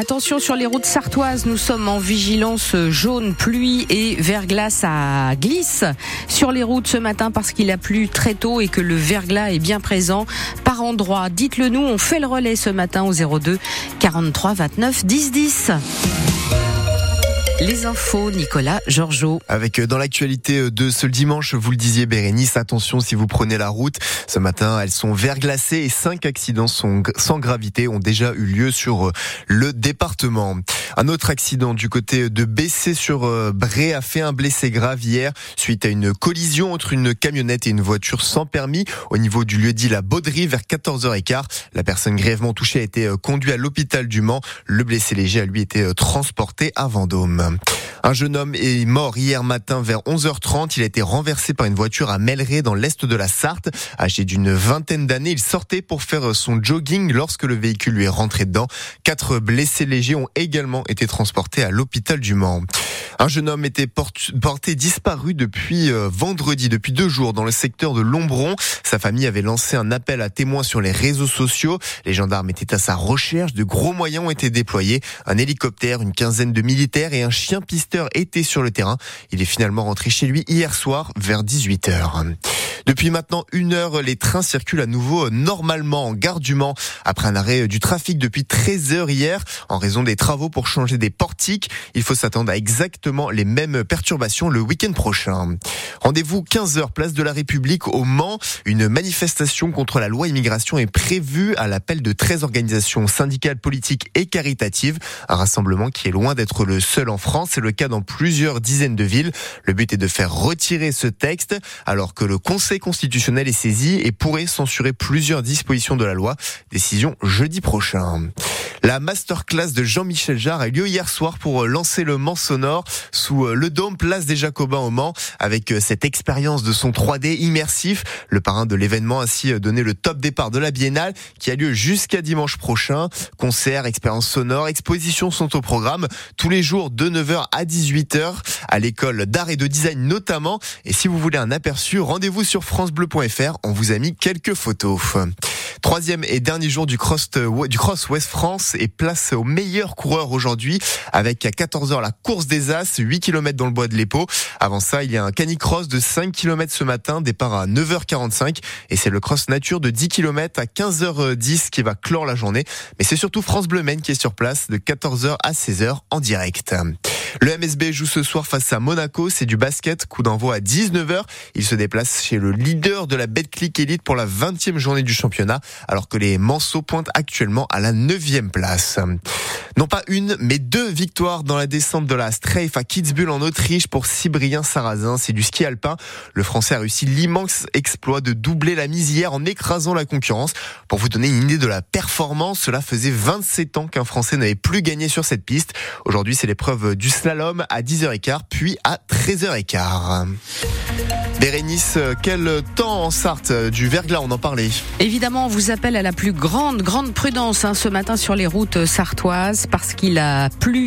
Attention sur les routes sartoises, nous sommes en vigilance jaune, pluie et verglas à glisse sur les routes ce matin parce qu'il a plu très tôt et que le verglas est bien présent par endroits. Dites-le nous, on fait le relais ce matin au 02 43 29 10 10. Les infos, Nicolas Georgeot. Avec euh, dans l'actualité euh, de ce dimanche, vous le disiez Bérénice, attention si vous prenez la route. Ce matin, elles sont verglacées et cinq accidents sans gravité ont déjà eu lieu sur euh, le département. Un autre accident du côté de Bessé sur Bré a fait un blessé grave hier suite à une collision entre une camionnette et une voiture sans permis au niveau du lieu dit la Bauderie vers 14h15. La personne grièvement touchée a été conduite à l'hôpital du Mans. Le blessé léger a lui été transporté à Vendôme. Um, Un jeune homme est mort hier matin vers 11h30. Il a été renversé par une voiture à Melleray dans l'est de la Sarthe. Âgé d'une vingtaine d'années, il sortait pour faire son jogging lorsque le véhicule lui est rentré dedans. Quatre blessés légers ont également été transportés à l'hôpital du Mans. Un jeune homme était porté disparu depuis euh, vendredi, depuis deux jours, dans le secteur de Lombron. Sa famille avait lancé un appel à témoins sur les réseaux sociaux. Les gendarmes étaient à sa recherche. De gros moyens ont été déployés. Un hélicoptère, une quinzaine de militaires et un chien étaient sur le terrain. Il est finalement rentré chez lui hier soir vers 18h. Depuis maintenant une heure, les trains circulent à nouveau normalement en gare du Mans après un arrêt du trafic depuis 13 heures hier en raison des travaux pour changer des portiques. Il faut s'attendre à exactement les mêmes perturbations le week-end prochain. Rendez-vous 15 heures place de la République au Mans. Une manifestation contre la loi immigration est prévue à l'appel de 13 organisations syndicales, politiques et caritatives. Un rassemblement qui est loin d'être le seul en France. C'est le cas dans plusieurs dizaines de villes. Le but est de faire retirer ce texte alors que le Conseil constitutionnel est saisi et pourrait censurer plusieurs dispositions de la loi. Décision jeudi prochain. La masterclass de Jean-Michel Jarre a eu lieu hier soir pour lancer le Mans sonore sous le dôme place des Jacobins au Mans avec cette expérience de son 3D immersif. Le parrain de l'événement a ainsi donné le top départ de la biennale qui a lieu jusqu'à dimanche prochain. Concerts, expériences sonores, expositions sont au programme tous les jours de 9h à 18h à l'école d'art et de design notamment. Et si vous voulez un aperçu, rendez-vous sur francebleu.fr. On vous a mis quelques photos. Troisième et dernier jour du cross, du cross West France et place au meilleur coureur aujourd'hui avec à 14h la course des As, 8 km dans le bois de l'Épau. Avant ça, il y a un canicross de 5 km ce matin, départ à 9h45 et c'est le cross nature de 10 km à 15h10 qui va clore la journée. Mais c'est surtout France Bleu Maine qui est sur place de 14h à 16h en direct. Le MSB joue ce soir face à Monaco, c'est du basket, coup d'envoi à 19h. Il se déplace chez le leader de la Betclic Elite pour la 20e journée du championnat, alors que les Manceaux pointent actuellement à la 9e place. Non pas une, mais deux victoires dans la descente de la Strafe à Kitzbühel en Autriche pour Cybrien Sarrazin. C'est du ski alpin. Le Français a réussi l'immense exploit de doubler la mise hier en écrasant la concurrence. Pour vous donner une idée de la performance, cela faisait 27 ans qu'un Français n'avait plus gagné sur cette piste. Aujourd'hui, c'est l'épreuve du slalom à 10h15, puis à 13h15. Bérénice, quel temps en Sarthe Du verglas, on en parlait. Évidemment, on vous appelle à la plus grande, grande prudence hein, ce matin sur les routes sartoises parce qu'il a plu